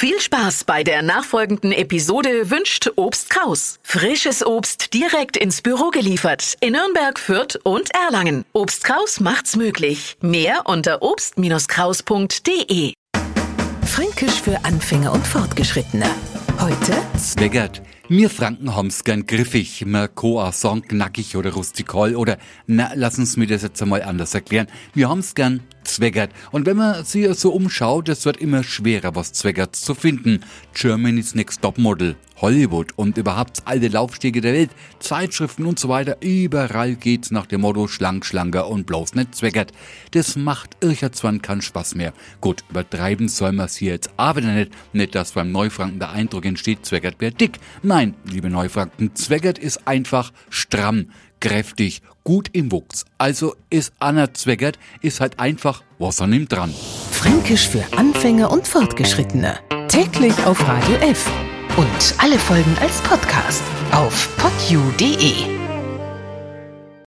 Viel Spaß bei der nachfolgenden Episode wünscht Obst Kraus. Frisches Obst direkt ins Büro geliefert in Nürnberg, Fürth und Erlangen. Obst Kraus macht's möglich. Mehr unter obst-kraus.de. Fränkisch für Anfänger und Fortgeschrittene. Heute Zweggert. Mir Franken haben's gern griffig, mir Koa Song knackig oder rustikal oder na, lass uns mir das jetzt einmal anders erklären. Wir haben's gern Zweggert. Und wenn man sich so umschaut, es wird immer schwerer, was Zweggert zu finden. Germany's Next Top Model, Hollywood und überhaupt alle Laufstege der Welt, Zeitschriften und so weiter, überall geht's nach dem Motto schlank, schlanker und bloß nicht Zweggert. Das macht irgendwann keinen Spaß mehr. Gut, übertreiben soll man's hier jetzt aber nicht. Nicht, dass beim Neufranken der Eindruck entsteht, Zweggert wäre dick. Nein, liebe Neufranken, Zweggert ist einfach stramm kräftig, gut im Wuchs. Also ist Anna Zweggert, ist halt einfach Wasser nimmt dran. Fränkisch für Anfänger und Fortgeschrittene. Täglich auf Radio F. Und alle Folgen als Podcast auf podu.de.